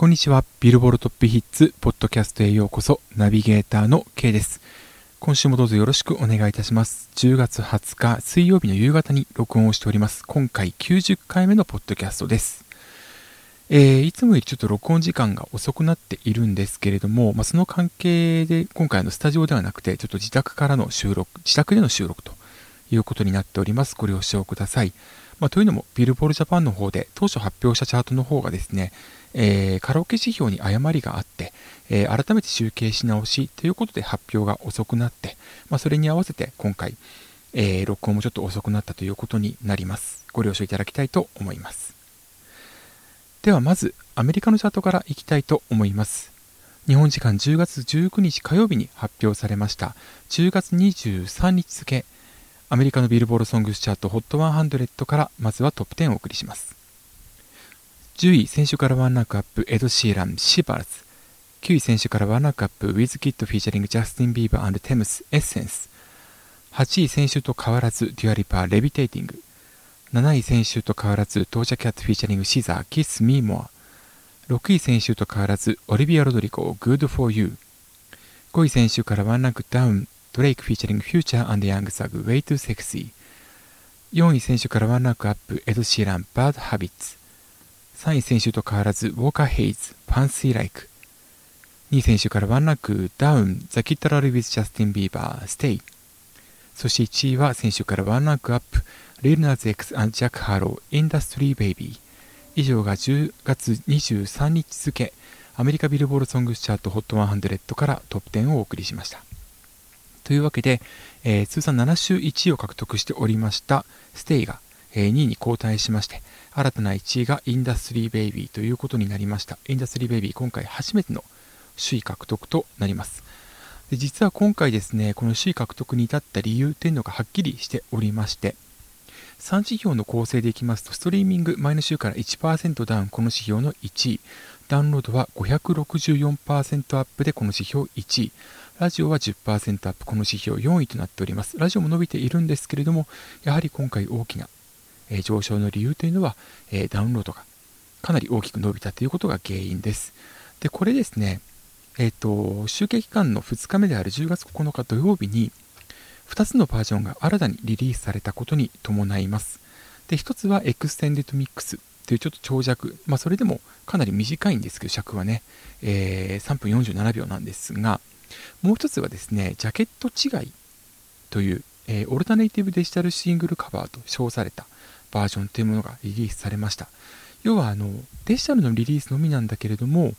こんにちは。ビルボールトップヒッツ、ポッドキャストへようこそ、ナビゲーターの K です。今週もどうぞよろしくお願いいたします。10月20日水曜日の夕方に録音をしております。今回90回目のポッドキャストです。えー、いつもよりちょっと録音時間が遅くなっているんですけれども、まあ、その関係で今回のスタジオではなくて、ちょっと自宅からの収録、自宅での収録ということになっております。ご了承ください。まあ、というのも、ビルボールジャパンの方で当初発表したチャートの方がですね、えー、カラオケ指標に誤りがあって、えー、改めて集計し直しということで発表が遅くなって、まあ、それに合わせて今回、えー、録音もちょっと遅くなったということになります。ご了承いただきたいと思います。ではまず、アメリカのチャートからいきたいと思います。日本時間10月19日火曜日に発表されました10月23日付アメリカのビルボールソングスチャート HOT100 からまずはトップ10をお送りします。10位先週からワンランクアップエド・シーラン Shivers 9位先週からワンランクアップウィズキッド featuring ジャスティン・ビーバー、テムズ Essence。8位先週と変わらずデュア・リパ Levitating。7位先週と変わらずドージャ・キャット featuring シザ Kiss Me More。6位先週と変わらずオリビア・ロドリゴ Good 4 U。5位先週からワンランクダウンドレイク featuring フューチャー、ヤング・サグ Way 2 Sexy 4位先週からワンランクアップエド・シーラン Bad Habits 3位先週と変わらず、ウォーカー・ヘイズ、 Fancy Like。2位先週からワンランクダウン、ザ・キッド・ラロイ with ジャスティン・ビーバー、 Stay。そして1位は先週からワンランクアップ、リル・ナズ・ X and ジャック・ハーロウ、Industry Baby。以上が10月23日付、アメリカビルボールソングスチャート HOT100 からトップ10をお送りしました。というわけで、えー、通算7週1位を獲得しておりましたステイが、え、2位に後退しまして、新たな1位がインダストリーベイビーということになりました。インダストリーベイビー、今回初めての首位獲得となります。で実は今回ですね、この首位獲得に至った理由というのがはっきりしておりまして、3指標の構成でいきますと、ストリーミング前の週から1%ダウン、この指標の1位、ダウンロードは564%アップでこの指標1位、ラジオは10%アップ、この指標4位となっております。ラジオも伸びているんですけれども、やはり今回大きなえ上昇の理由というのは、えダウンロードがかなり大きく伸びたということが原因です。で、これですね、えっ、と、集計期間の2日目である10月9日土曜日に、2つのバージョンが新たにリリースされたことに伴います。で、1つは Extended Mix というちょっと長尺、まあ、それでもかなり短いんですけど、尺はね、えー、3分47秒なんですが、もう1つはですね、ジャケット違いという、えー、 Alternative Digital Single Cover と称された、バージョンというものがリリースされました。要はあのデジタルのリリースのみなんだけれども、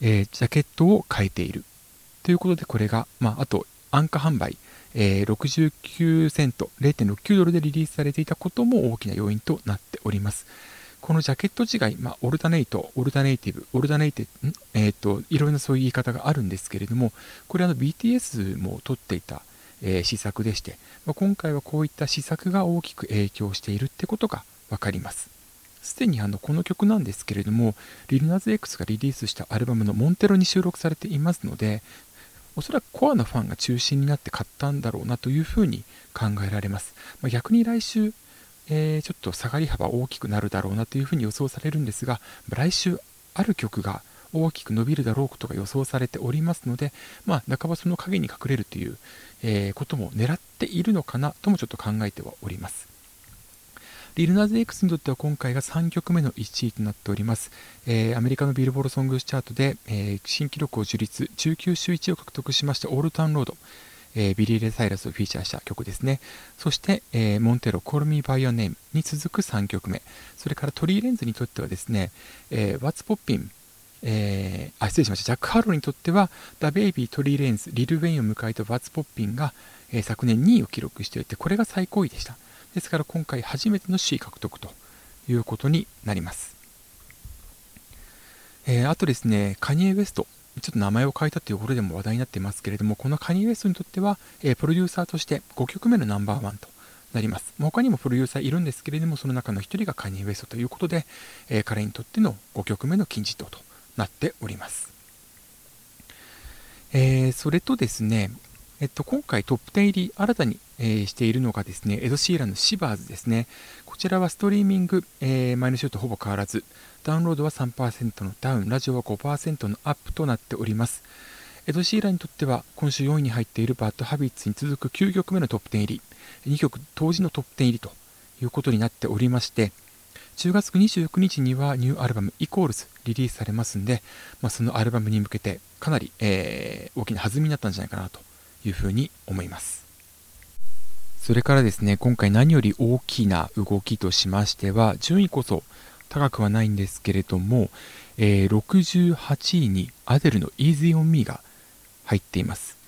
えー、ジャケットを変えているということでこれが、まあ、あと安価販売、えー、69セント0.69ドルでリリースされていたことも大きな要因となっておりますこのジャケット違い、まあ、オルタネイト、オルタネイティブ、オルタネイティブ、えっ、と、いろいろなそういう言い方があるんですけれども、これあの BTS も取っていた、えー、施策でして、まあ、今回はこういった施策が大きく影響しているってことが分かります。すでにあのこの曲なんですけれども、リルナーズ X がリリースしたアルバムのモンテロに収録されていますので、おそらくコアなファンが中心になって買ったんだろうなというふうに考えられます。まあ、逆に来週、えー、ちょっと下がり幅大きくなるだろうなというふうに予想されるんですが、来週ある曲が大きく伸びるだろうことが予想されておりますので、まあ、半ばその影に隠れるという、えー、ことも狙っているのかなともちょっと考えてはおります。リルナーズ X にとっては今回が3曲目の1位となっております。えー、アメリカのビルボールソングスチャートで、えー、新記録を樹立、19週1位を獲得しました Old Town Road、えー、ビリー・レイ・サイラスをフィーチャーした曲ですね。そして、えー、 Montero、Call Me By Your Name に続く3曲目。それからトリー・レーンズにとってはですね、えー、What's Poppin' えー、あ失礼しましたジャック・ハーロウにとっては The Baby トリー・レンズリル・ウェインを迎えた What's Poppin' が、えー、昨年2位を記録していてこれが最高位でしたですから今回初めての C 獲得ということになります、えー、あとですねカニエ・ウェストちょっと名前を変えたというころでも話題になっていますけれどもこのカニ・ウエストにとっては、え、プロデューサーとして5曲目のナンバーワンとなります。他にもプロデューサーいるんですけれども、その中の1人がカニ・ウエストということで、え、彼にとっての5曲目の金字塔となっております。えー、それとですね、えっと、今回トップ10入り新たに、えー、しているのがですね、エド・シーランのシバーズですね。こちらはストリーミング、えー、前の週とほぼ変わらず、ダウンロードは3%のダウン、ラジオは5%のアップとなっております。エド・シーランにとっては今週4位に入っている Bad Habits に続く9曲目のトップ10入り、2曲同時のトップ10入りということになっておりまして、10月29日にはニューアルバム Equals リリースされますんで、まあ、そのアルバムに向けてかなり、えー、大きな弾みになったんじゃないかなというふうに思います。それからですね、今回何より大きな動きとしましては、順位こそ高くはないんですけれども、えー、68位にアデルの Easy on Me が入っています。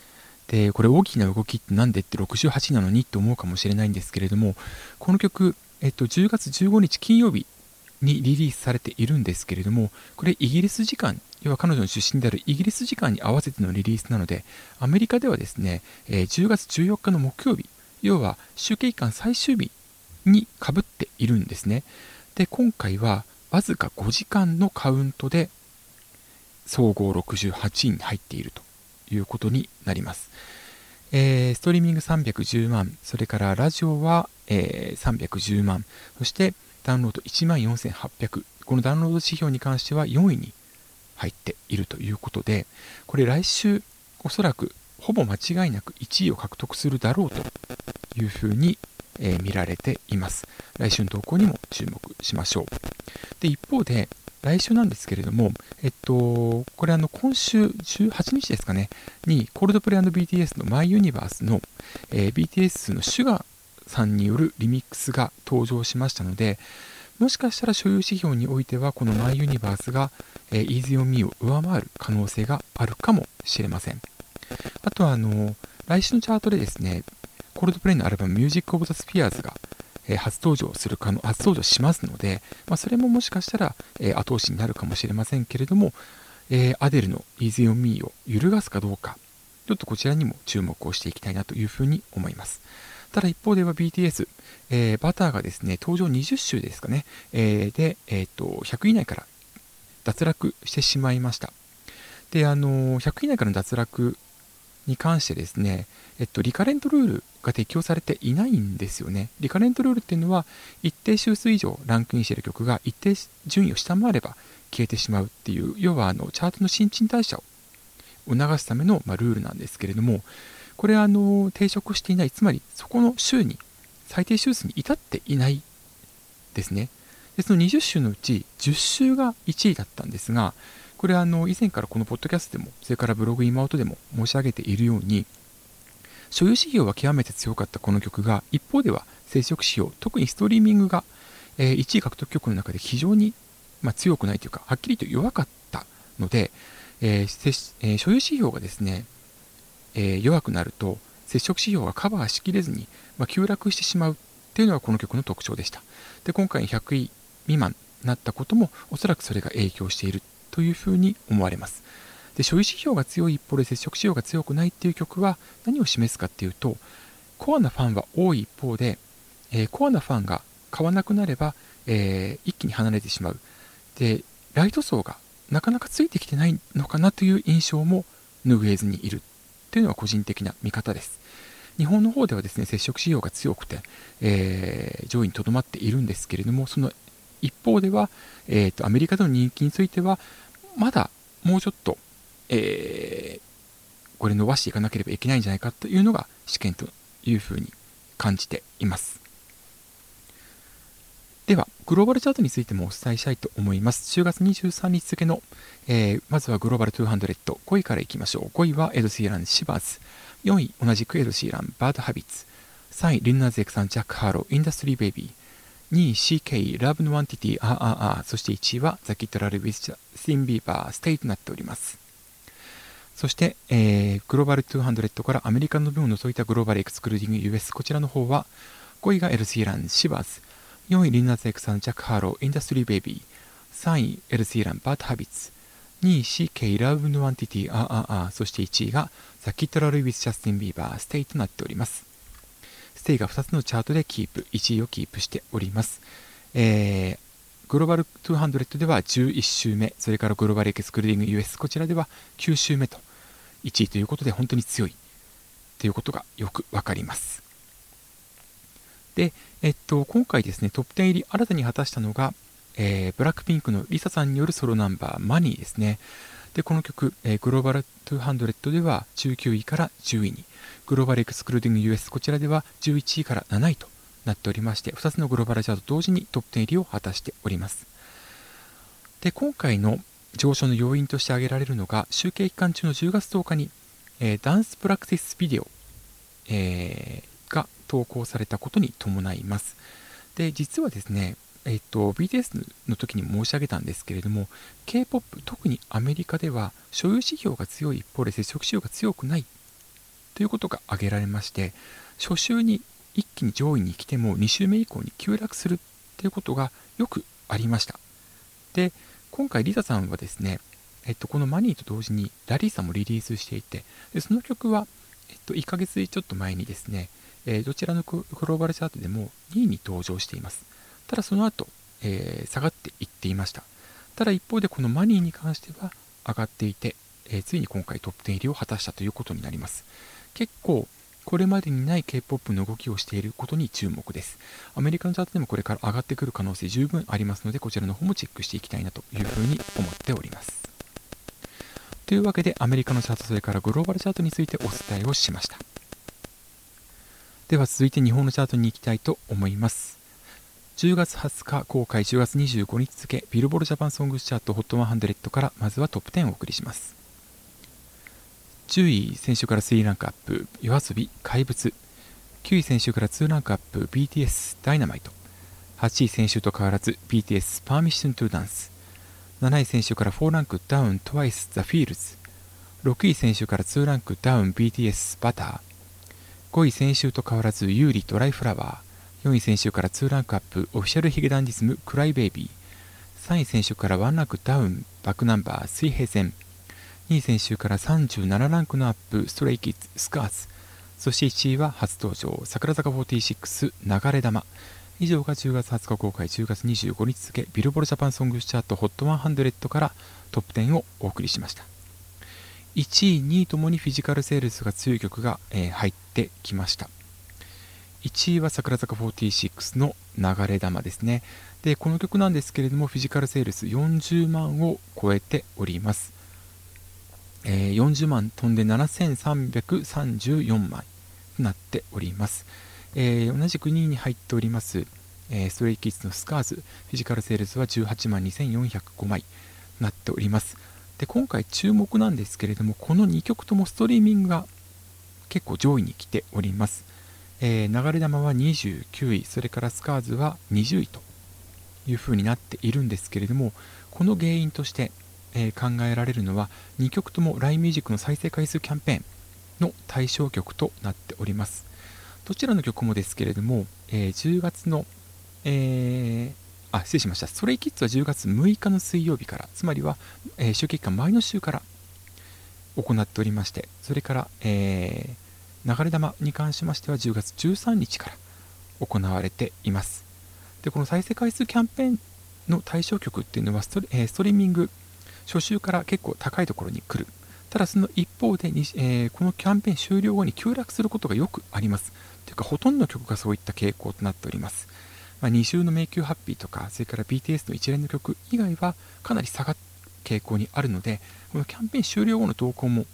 で、これ大きな動きってなんでって68なのにって思うかもしれないんですけれども、この曲、えっと、10月15日金曜日にリリースされているんですけれども、これイギリス時間、要は彼女の出身であるイギリス時間に合わせてのリリースなので、アメリカではですね、え、10月14日の木曜日、要は集計期間最終日にかぶっているんですね。で、今回はわずか5時間のカウントで総合68位に入っているということになります。えー、ストリーミング310万、それからラジオは、えー、310万、そしてダウンロード1万4800、このダウンロード指標に関しては4位に入っているということで、これ来週おそらくほぼ間違いなく1位を獲得するだろうというふうに、えー、見られています。来週の投稿にも注目しましょう。で、一方で、来週なんですけれども、えっと、これあの、今週18日ですかね、に、コールドプレイ &BTS の My Universe の、えー、BTS のシュガーさんによるリミックスが登場しましたので、もしかしたら所有指標においては、この My Universe が、えー、Easy on Me を上回る可能性があるかもしれません。あとは、あの、来週のチャートでですね、コールドプレイのアルバム Music of the Spheres がえ初登場するかの、初登場しますので、まあ、それももしかしたら、え後押しになるかもしれませんけれども、えアデルの Easy on Me を揺るがすかどうか、ちょっとこちらにも注目をしていきたいなというふうに思います。ただ一方では BTS、えー、バターがですね、登場20週ですかね、えー、で、えーと、100位以内から脱落してしまいました。で、あの100位以内からの脱落に関してですね、えっと、リカレントルールが適用されていないんですよね。リカレントルールっていうのは、一定周数以上ランクインしている曲が一定順位を下回れば消えてしまうっていう、要はあのチャートの新陳代謝を促すための、まあ、ルールなんですけれども、これあの抵触していない、つまりそこの週に最低周数に至っていないですね。でその20週のうち10週が1位だったんですが、これはあの以前からこのポッドキャストでも、それからブログ今音でも申し上げているように、所有指標は極めて強かったこの曲が、一方では生殖指標、特にストリーミングが、1位獲得曲の中で非常に、ま、強くないというか、はっきりと弱かったので、えーえ、所有指標がですね、えー、弱くなると、接触指標がカバーしきれずに、まあ、急落してしまうっていうのがこの曲の特徴でした。で、今回100位未満になったことも、おそらくそれが影響しているというふうに思われます。で所有指標が強い一方で接触指標が強くないっていう曲は何を示すかっていうとコアなファンは多い一方で、えー、コアなファンが買わなくなれば、えー、一気に離れてしまうでライト層がなかなかついてきてないのかなという印象も拭えずにいるというのは個人的な見方です日本の方ではですね接触仕様が強くて、えー、上位にとどまっているんですけれどもその一方では、えーと、アメリカでの人気についてはまだもうちょっと、えー、これ伸ばしていかなければいけないんじゃないかというのが試験というふうに感じています。では、グローバルチャートについてもお伝えしたいと思います。10月23日付の、えー、まずはグローバル200、5位からいきましょう。5位はエド・シーラン、 Shivers。4位、同じくエド・シーラン、 Bad Habits。3位、リル・ナズ・X and ジャック・ハーロウ、Industry Baby。2位 CK、Love No Entity、ああそして1位はザ・キッド・ラロイ with ジャスティン・ビーバー、 Stay となっております。そして、えー、グローバル200からアメリカの分を除いたグローバルエクスクルーディング US、こちらの方は、5位がエド・シーラン、 Shivers、4位リル・ナズ・ X and ジャック・ハーロウ、Industry Baby、3位エド・シーラン、 Bad Habits、2位 CK、Love No Entity、あああそして1位がザ・キッド・ラロイ with ジャスティン・ビーバー、 Stay となっております。 Stay が2つのチャートでキープ、1位をキープしております。えー、グローバル200では11週目、それからグローバルエクスクルーディング US、こちらでは9週目と、1位ということで本当に強い。ということがよくわかります。で、えっと、今回ですね、トップ10入り新たに果たしたのが、えー、ブラックピンクのリサさんによるソロナンバー、マニーですね。で、この曲、えー、グローバル200では19位から10位に、グローバルエクスクルーディング US こちらでは11位から7位となっておりまして、2つのグローバルチャート同時にトップ10入りを果たしております。で、今回の上昇の要因として挙げられるのが、集計期間中の10月10日に、えー、ダンスプラクティスビデオ、えー、投稿されたことに伴います。で、実はですね、えっと、BTS の時に申し上げたんですけれども、K-POP、特にアメリカでは、所有指標が強い一方で接触指標が強くないということが挙げられまして、初週に一気に上位に来ても2週目以降に急落するということがよくありました。で、今回リザさんはですね、えっと、このマニーと同時にラリーさんもリリースしていて、でその曲は、えっと、1ヶ月ちょっと前にですね、え、どちらのグローバルチャートでも2位に登場しています。ただその後、え、下がっていっていました。ただ一方でこのマニーに関しては上がっていて、え、ついに今回トップ10入りを果たしたということになります。結構これまでにない K-POP の動きをしていることに注目です。アメリカのチャートでもこれから上がってくる可能性十分ありますので、こちらの方もチェックしていきたいなというふうに思っております。というわけで、アメリカのチャート、それからグローバルチャートについてお伝えをしました。では続いて日本のチャートに行きたいと思います。10月20日公開。10月25日付ビルボールジャパンソングスチャート HOT100 からまずはトップ10をお送りします。10位先週から3ランクアップ。yoasobi 怪物。9位先週から2ランクアップ。BTS ダイナマイト。8位先週と変わらず BTS パーミッショントゥダンス。7位先週から4ランクダウン TWICE The Fields 6位先週から2ランクダウン BTS バター。5位先週と変わらずユーリドライフラワー4位先週から2ランクアップオフィシャルヒゲダンディズムクライベイビー3位先週から1ランクダウンバックナンバー水平線2位先週から37ランクのアップ、ストレイキッズ、スカーズ。そして1位は初登場、桜坂46、流れ玉。以上が10月20日公開、10月25日付、ビルボルジャパンソングスチャート HOT100 からトップ10をお送りしました。1位、2位ともにフィジカルセールスが強い曲が、えー、入ってきました。1位は桜坂46の流れ玉ですね。で、この曲なんですけれども、フィジカルセールス40万を超えております。えー、40万飛んで7334枚となっております。えー、同じく2位に入っております、え、ストレイキッズのスカーズ、フィジカルセールスは18万2405枚となっております。で、今回注目なんですけれども、この2曲ともストリーミングが結構上位に来ております。えー、流れ玉は29位、それからスカーズは20位というふうになっているんですけれども、この原因として、えー、考えられるのは2曲とも LINE ミュージックの再生回数キャンペーンの対象曲となっておりますどちらの曲もですけれども、えー、10月の、え、あ失礼しましたストレイキッズは10月6日の水曜日からつまりは、えー、週期間前の週から行っておりましてそれから、えー、流れ玉に関しましては10月13日から行われていますでこの再生回数キャンペーンの対象曲っていうのはスト,、えー、ストリーミング初週から結構高いところに来る。ただその一方でに、えー、このキャンペーン終了後に急落することがよくあります。というか、ほとんどの曲がそういった傾向となっております。まあ、2週の迷宮ハッピーとか、それから BTS の一連の曲以外はかなり下が傾向にあるので、このキャンペーン終了後の動向も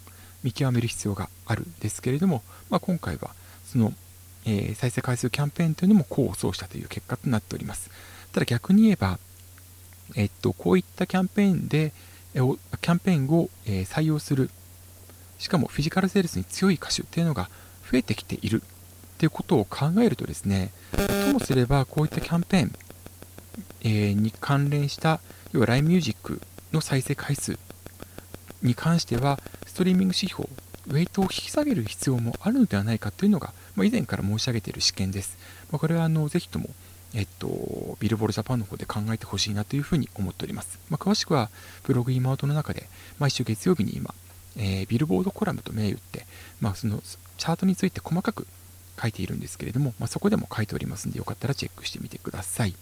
見極める必要があるんですけれども、まあ、今回はその、えー、再生回数キャンペーンというのも功を奏したという結果となっております。ただ逆に言えば、えっと、こういったキャンペーンで、キャンペーンを、え採用するしかもフィジカルセールスに強い歌手っていうのが増えてきているっていうことを考えるとですねともすればこういったキャンペーン、え、に関連した要は LINE ミュージックの再生回数に関してはストリーミング指標ウェイトを引き下げる必要もあるのではないかというのが、まあ、以前から申し上げている試験です、まあ、これはあのぜひともえっと、ビルボールジャパンの方で考えてほしいなというふうに思っております。まあ、詳しくは、ブログイマートの中で、毎週月曜日に今、えー、ビルボードコラムと銘打って、まあ、そのチャートについて細かく書いているんですけれども、まあ、そこでも書いておりますので、よかったらチェックしてみてください。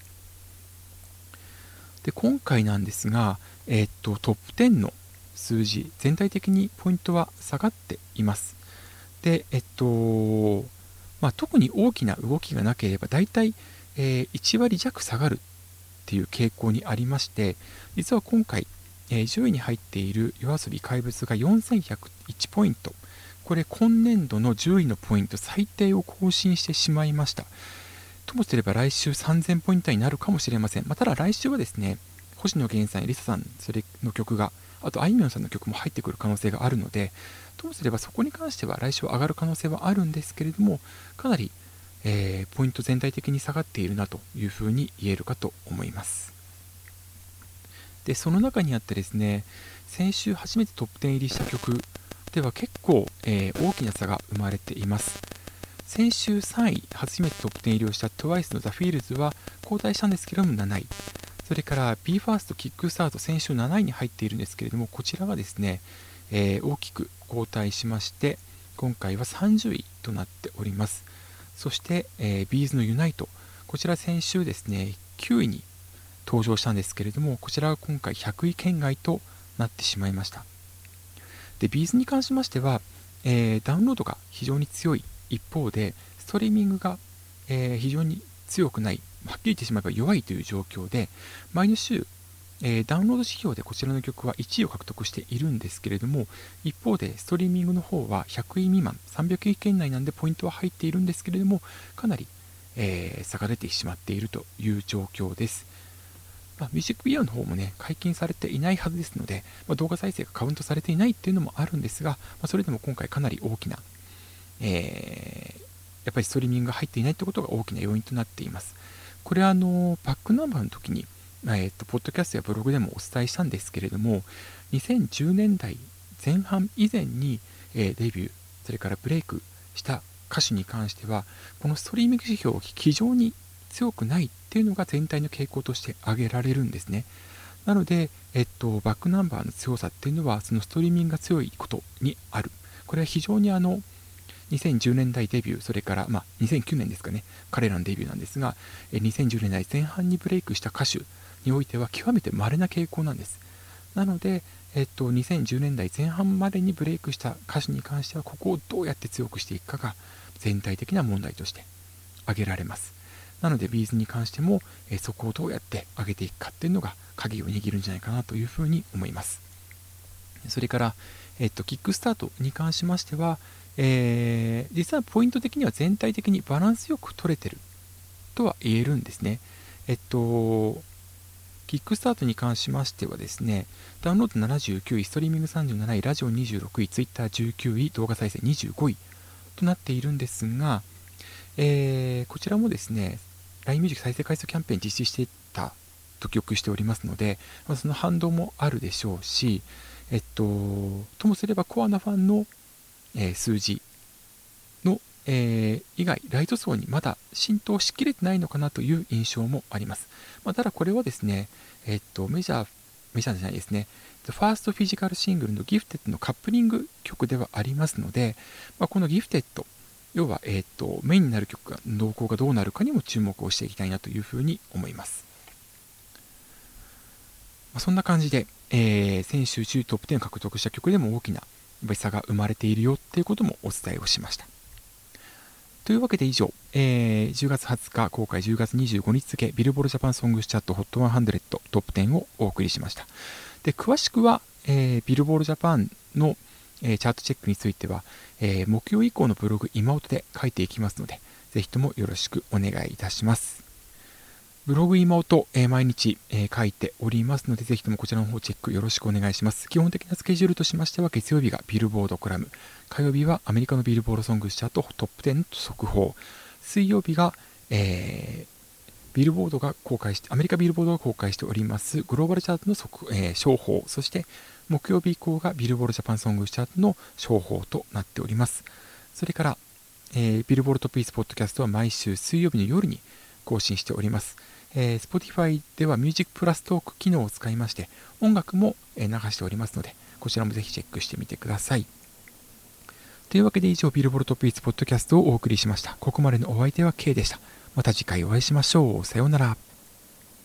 で、今回なんですが、えー、っと、トップ10の数字、全体的にポイントは下がっています。で、えっと、まあ、特に大きな動きがなければ、だいたい、えー、1割弱下がるっていう傾向にありまして、実は今回、えー、10位に入っている夜遊び怪物が4101ポイント。これ今年度の10位のポイント最低を更新してしまいました。ともすれば来週3000ポイントになるかもしれません。まあ、ただ来週はですね、星野源さんやリサさんそれの曲が、あとあいみょんさんの曲も入ってくる可能性があるので、ともすればそこに関しては来週上がる可能性はあるんですけれども、かなり、えー、ポイント全体的に下がっているなというふうに言えるかと思います。でその中にあってですね先週初めてトップ10入りした曲では結構、えー、大きな差が生まれています。先週3位初めてトップ10入りをした TWICE の THEFEELS は交代したんですけども7位。それから BE:FIRST キックスタート先週7位に入っているんですけれどもこちらがですね、えー、大きく後退しまして今回は30位となっております。そして、えー、ビーズのユナイトこちら先週ですね9位に登場したんですけれどもこちらは今回100位圏外となってしまいました。でビーズに関しましては、えー、ダウンロードが非常に強い一方でストリーミングが、えー、非常に強くないはっきり言ってしまえば弱いという状況で毎の週、えー、ダウンロード指標でこちらの曲は1位を獲得しているんですけれども一方でストリーミングの方は100位未満300位圏内なんでポイントは入っているんですけれどもかなり、え差が出てしまっているという状況です。まあ、ミュージックビデオの方もね、解禁されていないはずですので、まあ、動画再生がカウントされていないっていうのもあるんですが、まあ、それでも今回かなり大きな、えー、やっぱりストリーミングが入っていないってことが大きな要因となっています。これはあの、バックナンバーの時に、えー、っと、ポッドキャストやブログでもお伝えしたんですけれども、2010年代前半以前に、えー、デビュー、それからブレイクした歌手に関しては、このストリーミング指標を非常に強くないっていうのが全体の傾向として挙げられるんですね。なので、えっと、バックナンバーの強さっていうのは、そのストリーミングが強いことにある。これは非常にあの、2010年代デビュー、それから、まあ、2009年ですかね、彼らのデビューなんですが、2010年代前半にブレイクした歌手においては極めて稀な傾向なんです。なので、えっと、2010年代前半までにブレイクした歌手に関しては、ここをどうやって強くしていくかが全体的な問題として挙げられます。なのでビーズに関しても、えそこをどうやって上げていくかっていうのが鍵を握るんじゃないかなというふうに思います。それから、えっと、キックスタートに関しましては、えー、実はポイント的には全体的にバランスよく取れてるとは言えるんですね。えっと、キックスタートに関しましてはですね、ダウンロード79位、ストリーミング37位、ラジオ26位、ツイッター19位、動画再生25位となっているんですが、えー、こちらもですね、LINE ミュージック再生回数キャンペーン実施していたと記憶しておりますので、まあ、その反動もあるでしょうし、えっと、ともすればコアなファンの、えー、数字の、えー、以外、ライト層にまだ浸透しきれてないのかなという印象もあります。まあ、ただこれはですね、えっと、メジャー、メジャーじゃないですね、ファーストフィジカルシングルのギフテッドのカップリング曲ではありますので、まあ、このギフテッド要は、えーと、メインになる曲が動向がどうなるかにも注目をしていきたいなというふうに思います。まあ、そんな感じで、えー、先週中トップ10を獲得した曲でも大きな差が生まれているよっていうこともお伝えをしました。というわけで以上、えー、10月20日公開10月25日付ビルボールジャパンソングスチャート HOT100 トップ10をお送りしました。で詳しくは、えー、ビルボールジャパンのえチャートチェックについては、え木曜以降のブログ今音で書いていきますので、ぜひともよろしくお願いいたします。ブログ今音、え毎日、え書いておりますので、ぜひともこちらの方チェックよろしくお願いします。基本的なスケジュールとしましては、月曜日がビルボードコラム、火曜日はアメリカのビルボードソングチャートトップ10速報、水曜日が、えービルボードが公開して、アメリカビルボードが公開しておりますグローバルチャートの速、えー、商法、そして木曜日以降がビルボールジャパンソングチャートの商法となっております。それから、えー、ビルボールトピースポッドキャストは毎週水曜日の夜に更新しております。えー、Spotify ではミュージックプラストーク機能を使いまして音楽も流しておりますのでこちらもぜひチェックしてみてください。というわけで以上ビルボールトピースポッドキャストをお送りしました。ここまでのお相手は K でした。また次回お会いしましょう。さようなら。